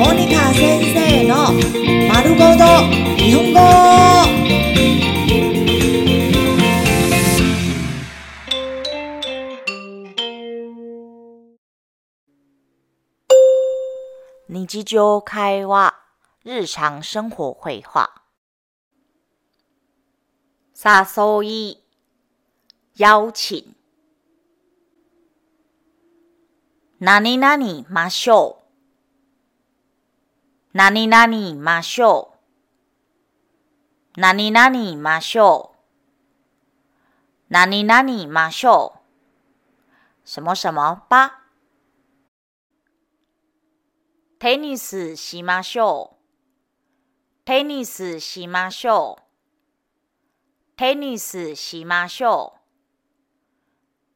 モニカ先生の丸ごと日本語。日常会話、日常生活会話。誘い、邀請。何々ましょう。 何々ましょう。何々ましょう。何々ましょう。什麼什麼吧。テニスしましょう。テニスしましょう。テニスしましょう。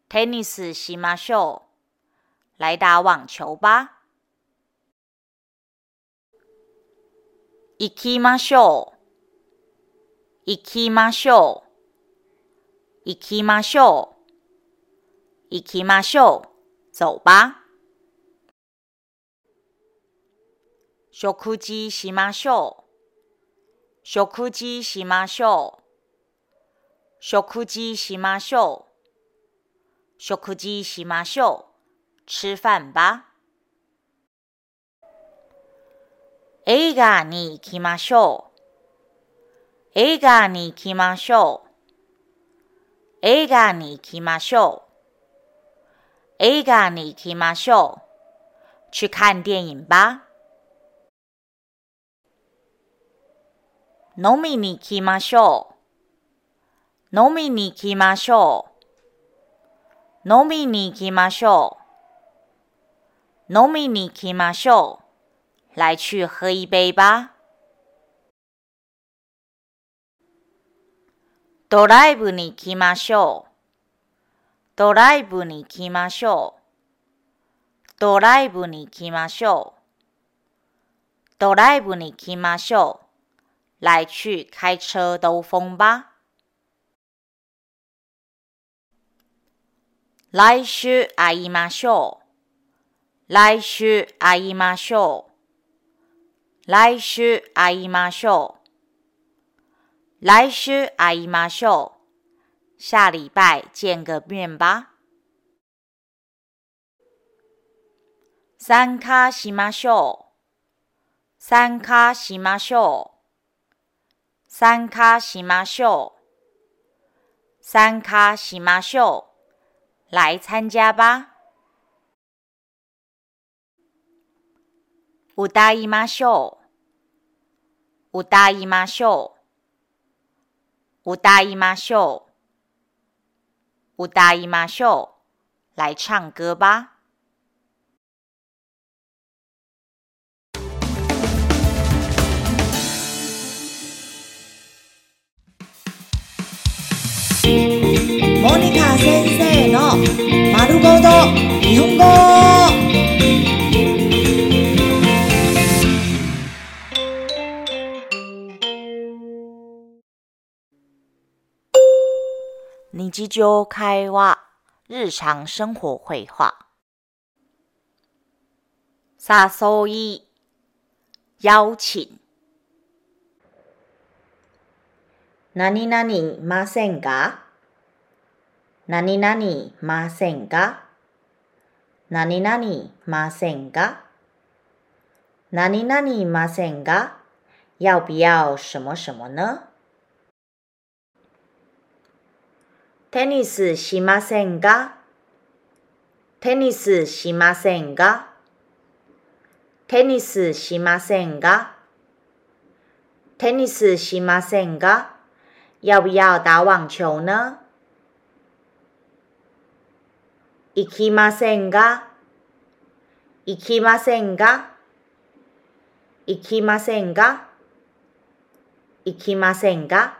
テニスしましょう。來打網球吧。行きましょう。行きましょう。行きましょう。行きましょう。走吧。食事しましょう。食事しましょう。食事しましょう。食事しましょう。吃飯吧。映画に行きましょう。映画に行きましょう。映画に行きましょう。映画に行きましょう。去看電影吧。飲みに行きましょう。飲みに行きましょう。飲みに行きましょう。飲みに行きましょう。来去喝一杯吧。ドライブに行きましょう。ドライブに行きましょう。ドライブに行きましょう。ドライブに行きましょう。来去開車兜風吧。来週会いましょう。来週会いましょう。来週会いましょう。来週会いましょう。下禮拜見個面吧。参加しましょう。参加しましょう。参加しましょう。参加しましょう。來參加吧。歌いましょう。歌いましょう。歌いましょう。歌いましょう。來唱歌吧。モニカ先生の丸ごと日本語。日常会話、日常生活會話。誘い、邀請。何々ませんか？何々ませんか？何々ませんか？何々ませんか？要不要什麼什麼呢？テニスしませんかテニスしませんかテニスしませんかテニスしませんか要不要打網球呢？行きませんか行きませんか行きませんか行きませんか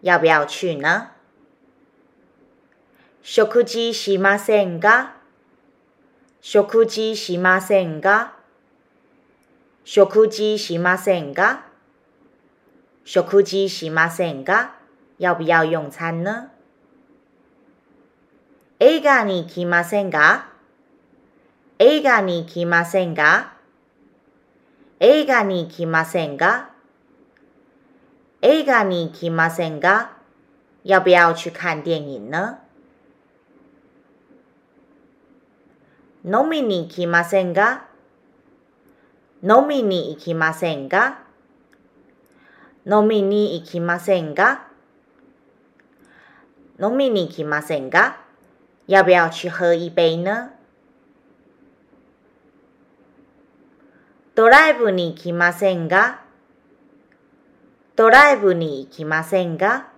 要不要去呢？食事しませんか食事しませんか食事しませんか食事しませんか要不要用餐呢？映画に行きませんか映画に行きませんか映画に行きませんか映画に行きませんか要不要去看电影呢？飲みに行きませんか飲みに行きませんか飲みに行きませんか飲みに行きませんか要不要去喝一杯呢？ドライブに行きませんかドライブに行きませんか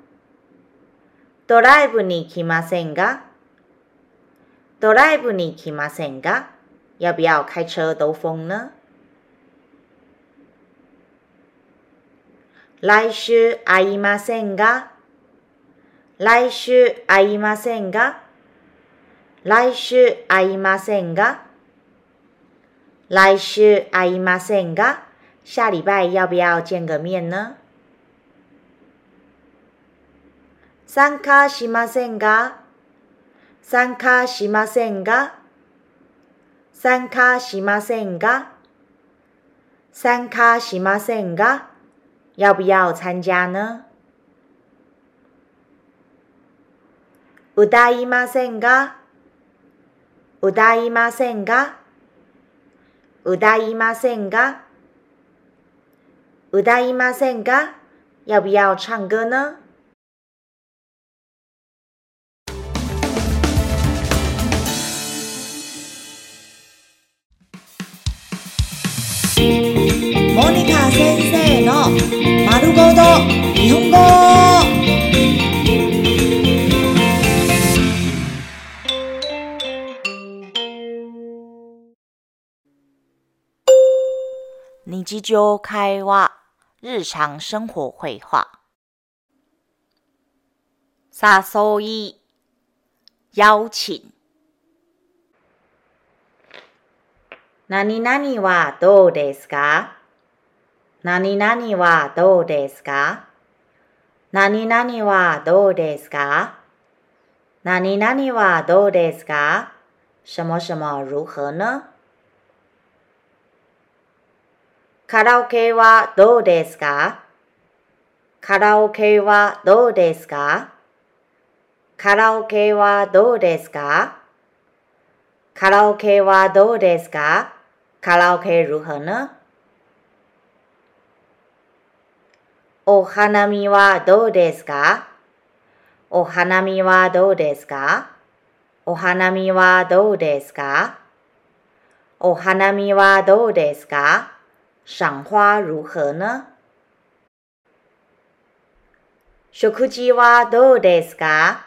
ドライブに行きませんかドライブに行きませんか要不要开车兜风呢？来週会いませんが？来週会いませんが？来週会いませんが？来週会いませんが？下礼拜要不要见个面呢？参加しませんが？参加しませんが。参加しませんが。参加しませんが。要不要参加呢？歌いませんが。歌いませんが。歌いませんが。歌いませんが。要不要唱歌呢？モニカ先生の丸ごと日本語日常会話、日常生活会話。誘い、邀請。 何々はどうですか？何々はどうですか？何々はどうですか？何々はどうですか？什么什么如何？呢カラオケはどうですか？カラオケはどうですか？カラオケはどうですか？カラオケはどうですか？カラオケ如何？呢お花見はどうですか？お花見はどうですか？お花見はどうですか？お花見はどうですか？賞花如何？呢食事はどうですか？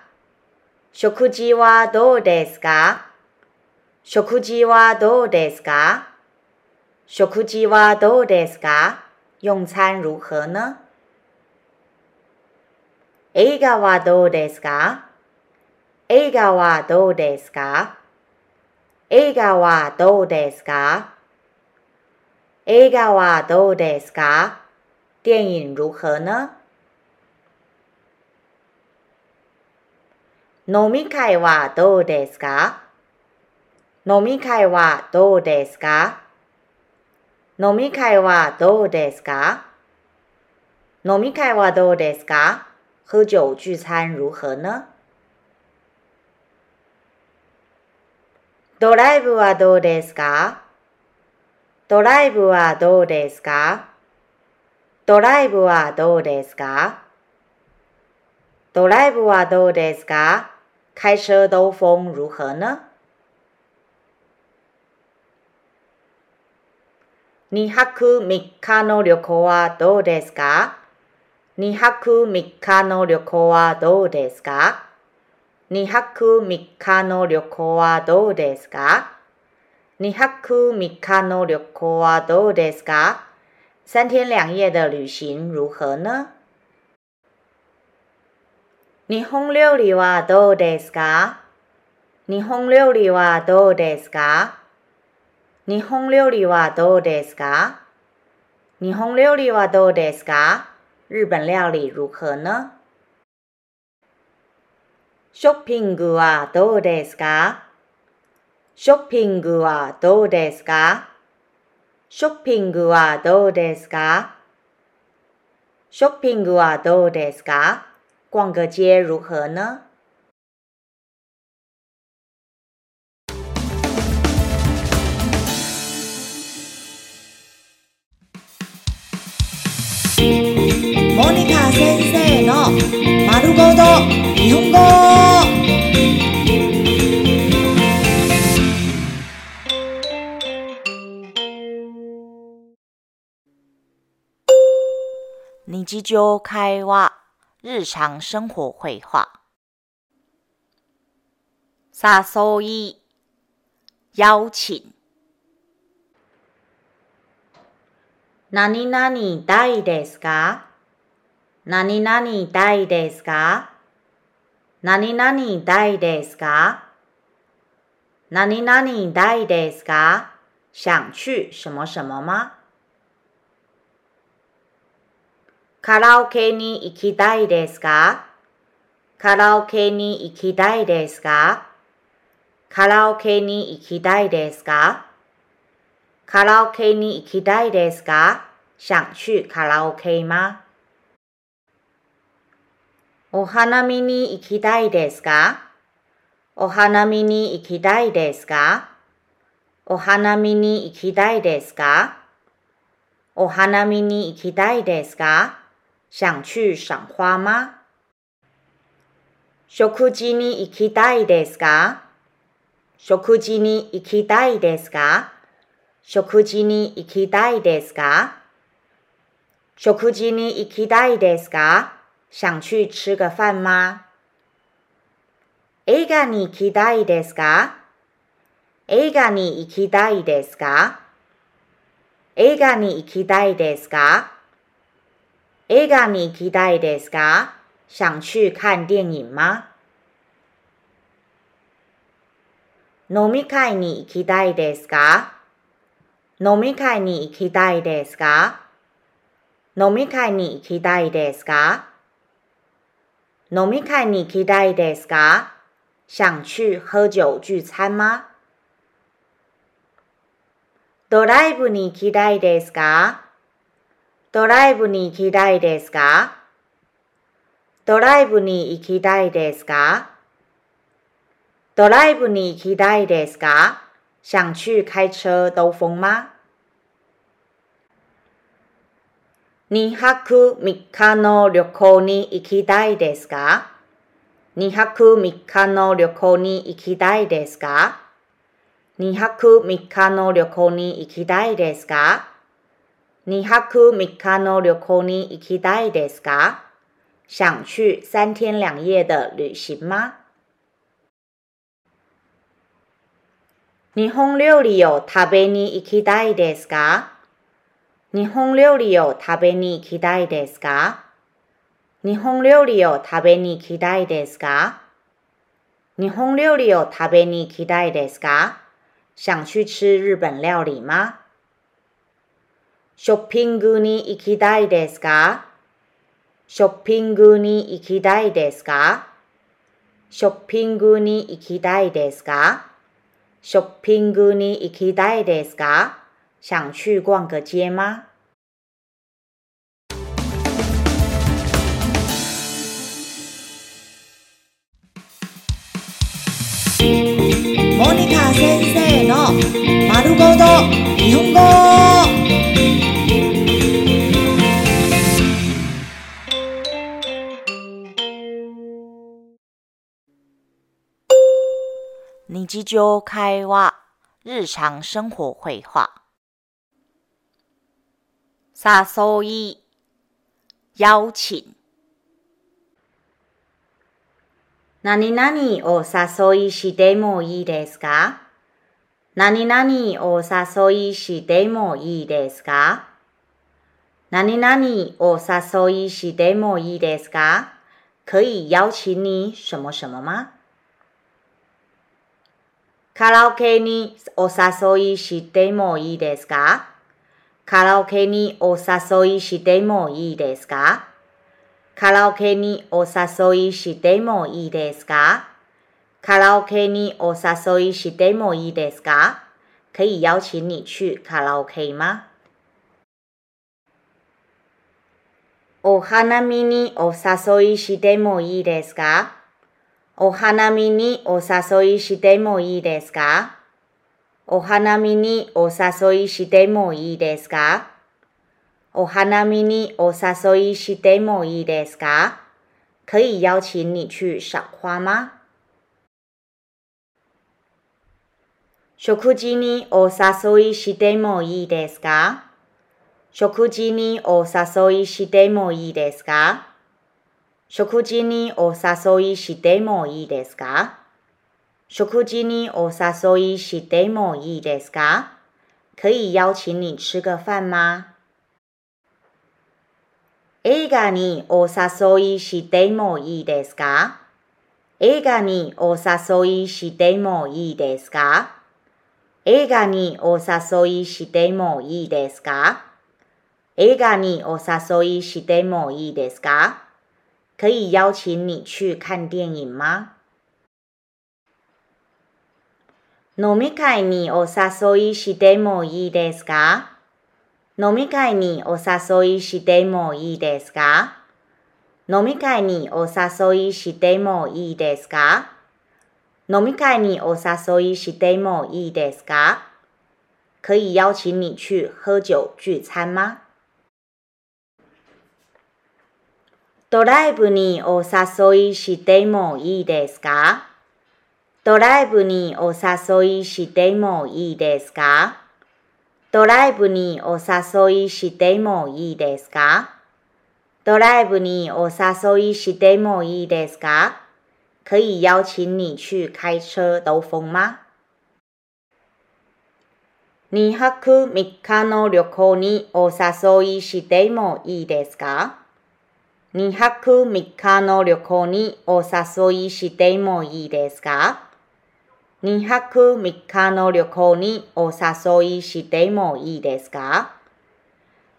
食事はどうですか？食事はどうですか？食事はどうですか用餐如何呢？映画はどうですか映画はどうですか映画はどうですか映画はどうですか電影如何呢？飲み会はどうですか飲み会はどうですか飲み会はどうですか？飲み会はどうですか？喝酒聚餐如何呢？ドライブはどうですか？ドライブはどうですか？ドライブはどうですか？ドライブはどうですか？开车兜风如何呢？2泊3日の旅行はどうですか？2泊3日の旅行はどうですか？2泊3日の旅行はどうですか？2泊3日の旅行はどうですか？三天两夜的旅行如何呢？日本料理はどうですか？日本料理はどうですか？日本料理はどうですか？日本料理はどうですか？日本料理如何呢ショッピングはどうですか？ショッピングはどうですか？ショッピングはどうですか？ショッピングはどうですか？逛个街如何呢？モニカ先生の丸ごと日本語。日常会話日常生活会話誘い邀請何々たいですか何々たいですか？何々たいですか？何々たいですか？想去什么什么吗？カラオケに行きたいですか？カラオケに行きたいですか？カラオケに行きたいですか？カラオケに行きたいですか？想去カラオケ吗？お花見に行きたいですか？お花見に行きたいですか？お花見に行きたいですか？お花見に行きたいですか？想去賞花吗？食事に行きたいですか？食事に行きたいですか？食事に行きたいですか？食事に行きたいですか？想去吃个饭吗？映画に行きたいですか？映画に行きたいですか？映画に行きたいですか？映画に行きたいですか？想去看電影吗？飲み会に行きたいですか？飲み会に行きたいですか？飲み会に行きたいですか？飲み会に行きたいですか？想去喝酒聚餐吗？ドライブに行きたいですか？ドライブに行きたいですか？ドライブに行きたいですか？ドライブに行きたいですか？想去開車兜風嗎2泊3日の旅行に行きたいですか ?2 泊3日の旅行に行きたいですか ?2 泊3日の旅行に行きたいですか ?2 泊3日の旅行に行きたいですか？想去三天两夜的旅行吗？日本料理を食べに行きたいですか？日本料理を食べに行きたいですか？日本料理を食べに行きたいですか？日本料理を食べに行きたいですか？想去吃日本料理吗？ショッピングに行きたいですか？ショッピングに行きたいですか？ショッピングに行きたいですか？ショッピングに行きたいですか？想去逛个街吗モニカ先生の丸ごと日本語日常会話日常生活会話 誘い邀請何々を誘いしてもいいですか？何々を誘いしてもいいですか？何々を誘いしてもいいですか？可以邀請你什麼什麼嗎カラオケにお誘いしてもいいですか？カラオケにお誘いしてもいいですか？カラオケにお誘いしてもいいですか？カラオケにお誘いしてもいいですか？可以邀请你去卡拉 OK 吗？お花見にお誘いしてもいいですか？お花見にお誘いしてもいいですか？お花見にお誘いしてもいいですか？お花見にお誘いしてもいいですか？可以邀请你去赏花吗？食事にお誘いしてもいいですか？食事にお誘いしてもいいですか？食事にお誘いしてもいいですか？食事にお誘いしてもいいですか可以邀请你吃个饭吗？映画にお誘いしてもいいですか映画にお誘いしてもいいですか映画にお誘いしてもいいですか映画にお誘いしてもいいですか可以邀请你去看电影吗？飲み会にお誘いしてもいいですか？飲み会にお誘いしてもいいですか？飲み会にお誘いしてもいいですか？飲み会にお誘いしてもいいですか？可以邀请你去喝酒聚餐吗？ドライブにお誘いしてもいいですか？ドライブにお誘いしてもいいですか？ドライブにお誘いしてもいいですか？ドライブにお誘いしてもいいですか？可以邀请你去开车兜风吗？2泊3日の旅行にお誘いしてもいいですか？2泊3日の旅行にお誘いしてもいいですか？2泊3日の旅行にお誘いしてもいいですか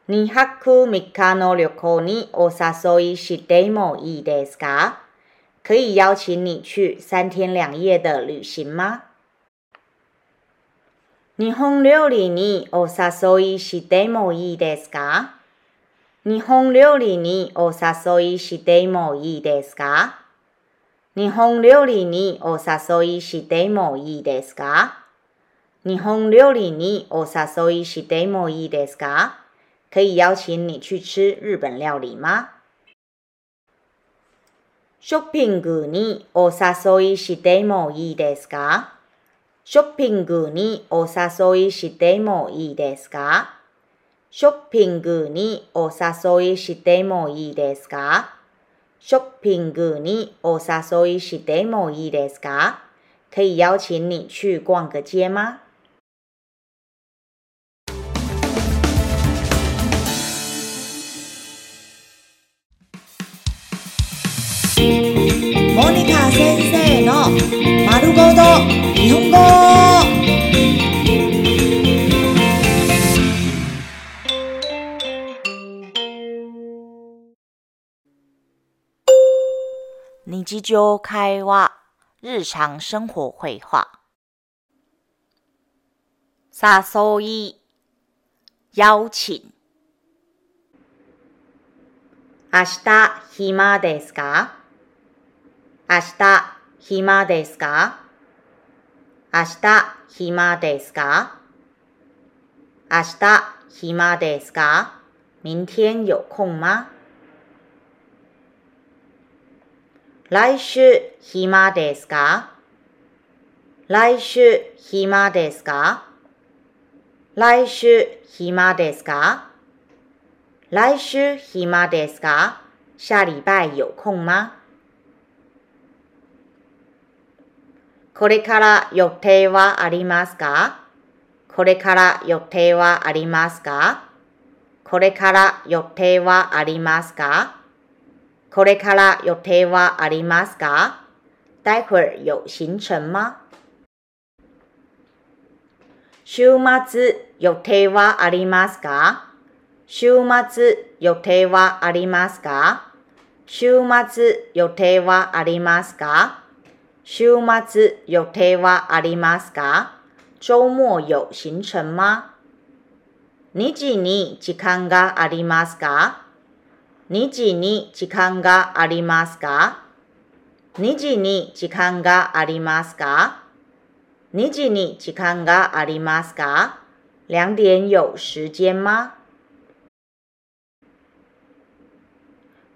？2泊3日の旅行にお誘いしてもいいですか？可以邀请你去三天两夜的旅行吗？日本料理にお誘いしてもいいですか？日本料理にお誘いしてもいいですか？日本料理にお誘いしてもいいですか？日本料理にお誘いしてもいいですか？可以邀请你去吃日本料理吗？ショッピングにお誘いしてもいいですか？ショッピングにお誘いしてもいいですか？ショッピングにお誘いしてもいいですか？ショッピングにお誘いしてもいいですか可以邀请你去逛个街吗？モニカ先生の丸ごと日本語日常会話、日常生活会話。誘い、邀請。明日暇ですか？明日暇ですか？明日暇ですか？明日暇ですか？明天有空吗？来週暇ですか？来週暇ですか？来週暇ですか？来週暇ですか？下礼拜有空吗？これから予定はありますか？これから予定はありますか？これから予定はありますか？これから予定はありますか？待会儿有行程吗？週末予定はありますか？週末予定はありますか？週末予定はありますか？週末予定はありますか？周末有行程吗？日に時間がありますか？日に時間がありますか？日に時間がありますか？日に時間がありますか？两点有时间吗？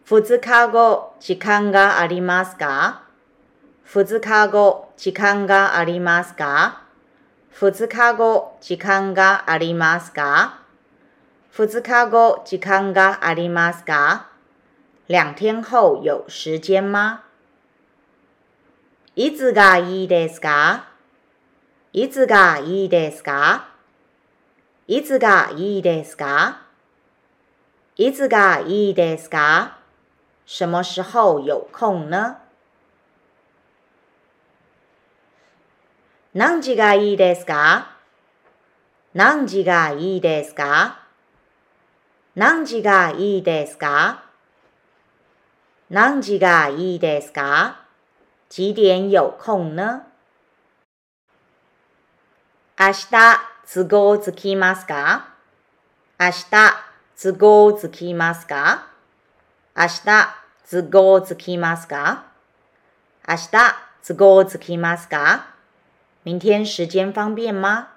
二日後時間がありますか？二日後時間がありますか？二日後時間がありますか？二日後時間がありますか？两天後有時間嗎？いつがいいですか？いつがいいですか？いつがいいですか？いつがいいですか？什麼時候有空呢？何時がいいですか？何時がいいですか？何時がいいですか？何時がいいですか？几点有空呢？明日都合つきますか？明日都合つきますか？明日都合つきますか？明日都合つきますか？明天时间方便吗？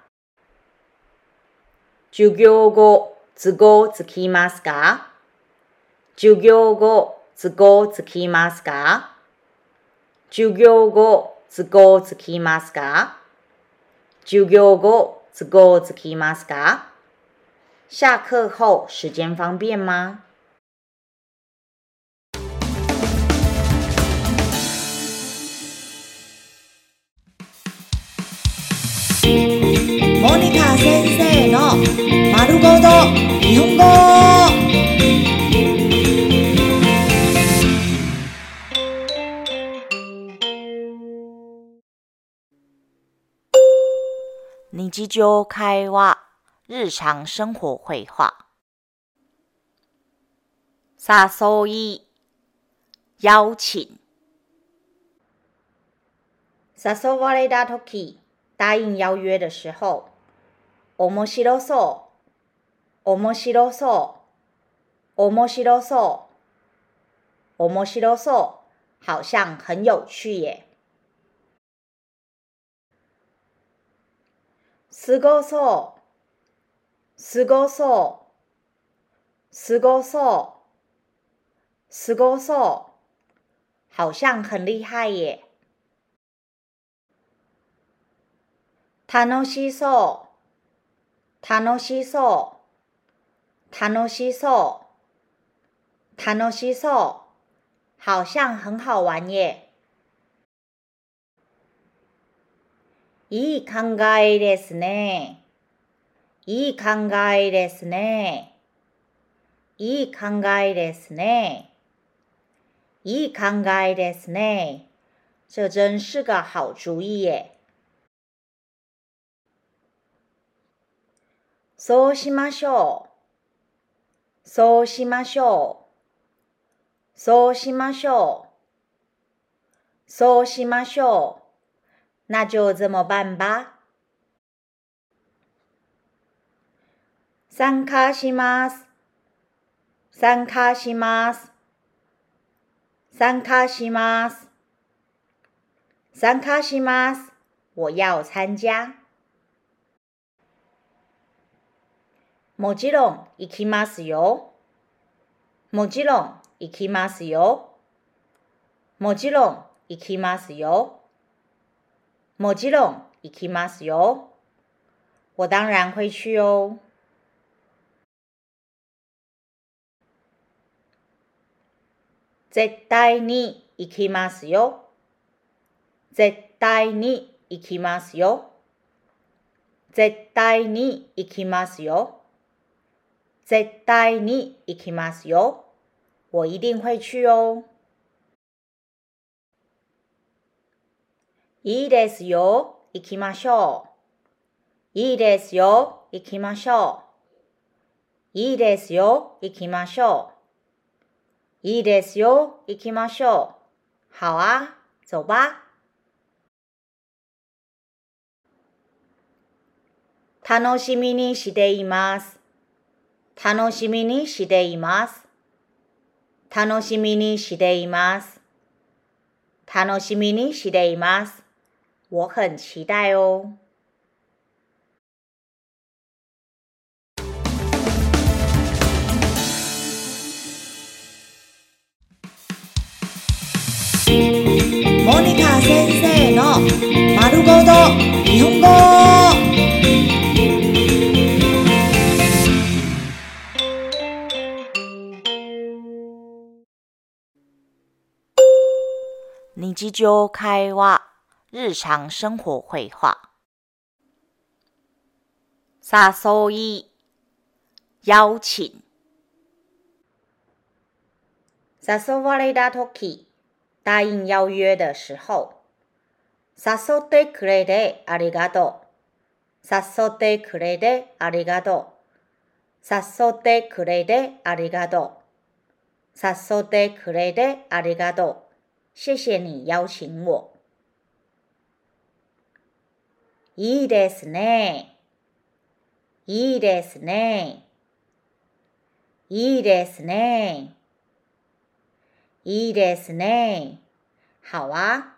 授業後都合つきますか？授業後都合つきますか？授業後都合つきますか？授業後都合つきますか？下课后时间方便吗？モニカ先生の丸ごと日本語日常会話、日常生活会話。誘い、邀請。誘われた時答应邀约的时候，面白そう、面白そう、面白そう、面白そう，好像很有趣耶。すごそう、すごそう、すごそう、すごそう，好像很厉害耶。楽しそう、楽しそう、楽しそう、楽しそう，好像很好玩耶。いい考えですね。いい考えですね。いい考えですね。いい考えですね。这真是个好主意耶。そうしましょう。そうしましょう。そうしましょう。そうしましょう。那就这么办吧。参加します。参加します。参加します。参加します。我要参加。もちろん行きますよ。もちろん行きますよ。もちろん行きますよ。もちろん行きますよ。我当然会去哦。絶対に行きますよ。絶対に行きますよ。絶対に行きますよ。絶対に行きますよ。我一定会去哦。いいですよ。行きましょう。いいですよ。行きましょう。いいですよ。行きましょう。いいですよ。行きましょう。好啊，走吧。楽しみにしています。楽しみにしています。楽しみにしています。楽しみにしています。我很期待哦。モニカ先生の丸ごと日本語。日常会話、日常生活会話。誘い、邀請。誘われた時、答應邀約的時候。誘ってくれてありがとう。誘ってくれてありがとう。誘ってくれてありがとう。誘ってくれてありがとう。謝謝你邀請我。いいですね。いいですね。いいですね。いいですね。好啊。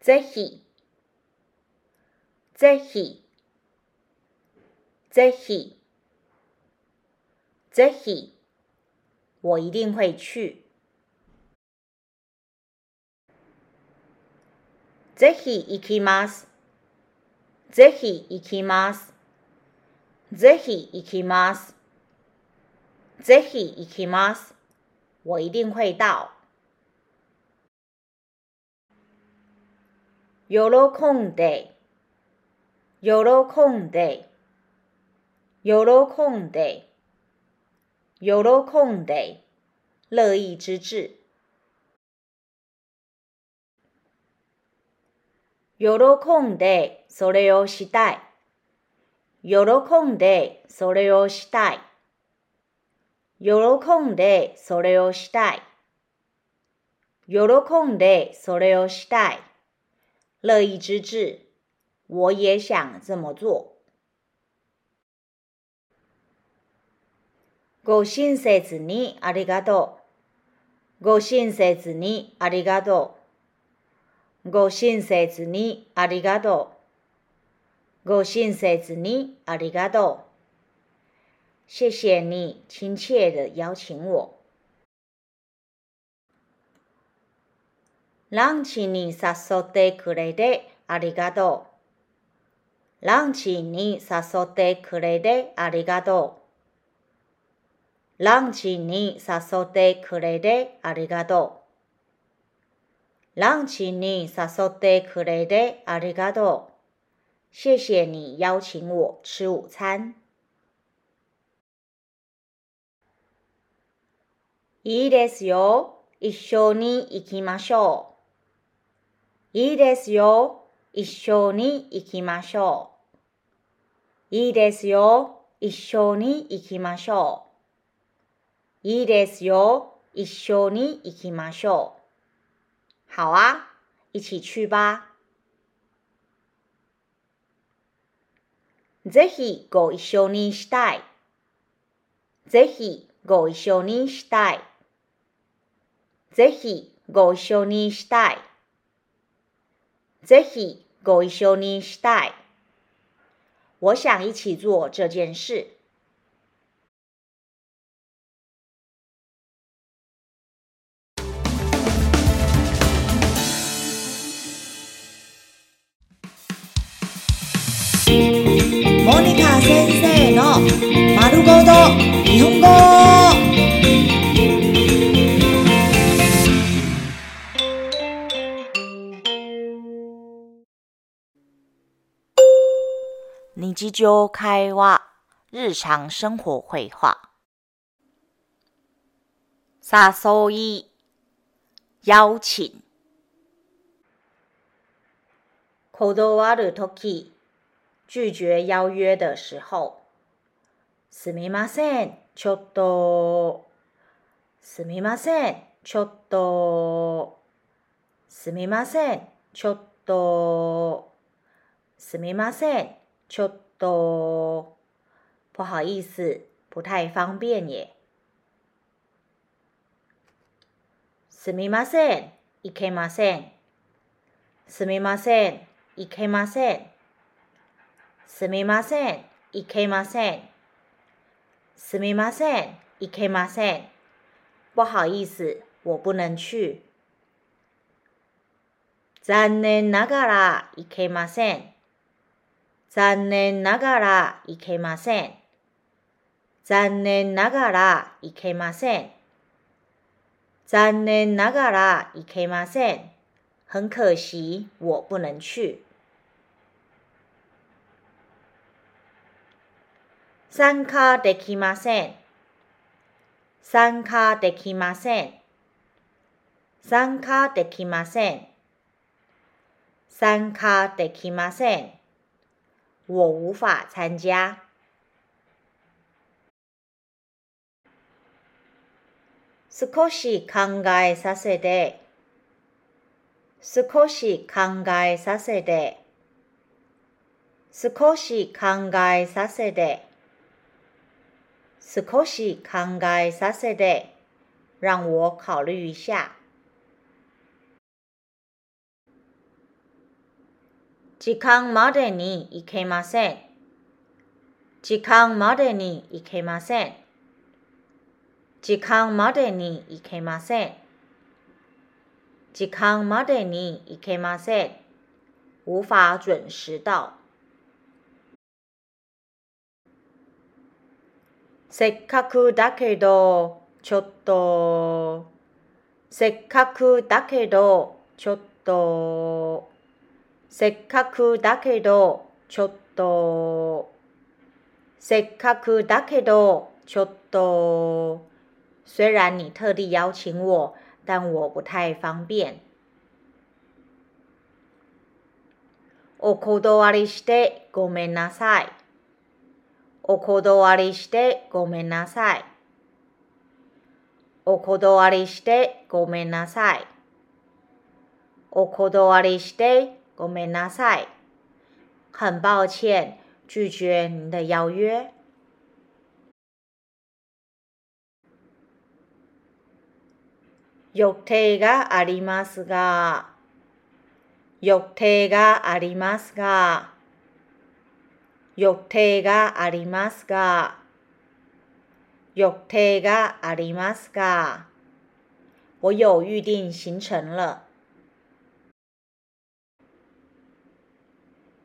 ぜひ。ぜひ。ぜひ。ぜひ。我一定会去。ぜひ行きます。ぜひ行きます。ぜひ行きます。ぜひ行きます。我一定会到。喜んで、喜んで、喜んで。喜んで，乐意之至。喜んでそれをしたい。喜んでそれをしたい。喜んでそれをしたい。喜んでそれをしたい。乐意之至，我也想这么做。ご親切にありがとう。ご親切にありがとう。ご親切にありがとう。ご親切にありがとう。谢谢你亲切的邀请我。ランチに誘ってくれてありがとう。ランチに誘ってくれてありがとう。ランチに誘ってくれてありがとう。ランチに誘ってくれてありがとう。谢谢你邀请我吃午餐。いいですよ。一緒に行きましょう。いいですよ。一緒に行きましょう。いいですよ。一緒に行きましょう。いいですよ。一緒に行きましょう。好啊，一起去吧。ぜひご一緒にしたい。ぜひご一緒にしたい。ぜひご一緒にしたい。ぜひご一緒にしたい。我想一起做这件事。モニカ先生の丸ごと日本語。日常会話、日常生活会話。誘い、邀請。断るとき、拒绝邀約的時候。すみません、ちょっと。すみません、ちょっと。すみません、ちょっと。すみません、ちょっと。不好意思，不太方便耶。すみません、いけません。すみません、いけません。すみません、いけません。すみません、いけません。不好意思，我不能去。残念ながらいけません。残念ながらいけません。残念ながらいけません。残念ながらいけません。很可惜，我不能去。参加できません。参加できません。参加できません。参加できません。我无法参加。少し考えさせて。少し考えさせて。少し考えさせて。少し考えさせて。让我考虑一下。時間までに行けません。時間までに行けません。時間までに行けません。時間までに行けません。無法準時到。せっかくだけど、ちょっと。せっかくだけど、ちょっと。せっかくだけど、ちょっと。せっかくだけど、ちょっと。虽然你特地邀请我，但我不太方便。お断りしてごめんなさい。お断りしてごめんなさい。お断りしてごめんなさい。お断りしてごめんなさい。很抱歉，拒绝您的邀约。予定がありますが、予定がありますが、予定がありますが、予定がありますが、我有预定行程了。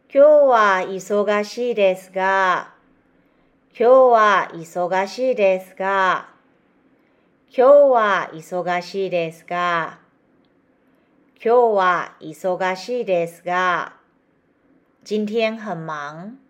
今日は忙しいですが、今日は忙しいですが、今日は忙しいですが、今日は忙しいですが、今天很忙。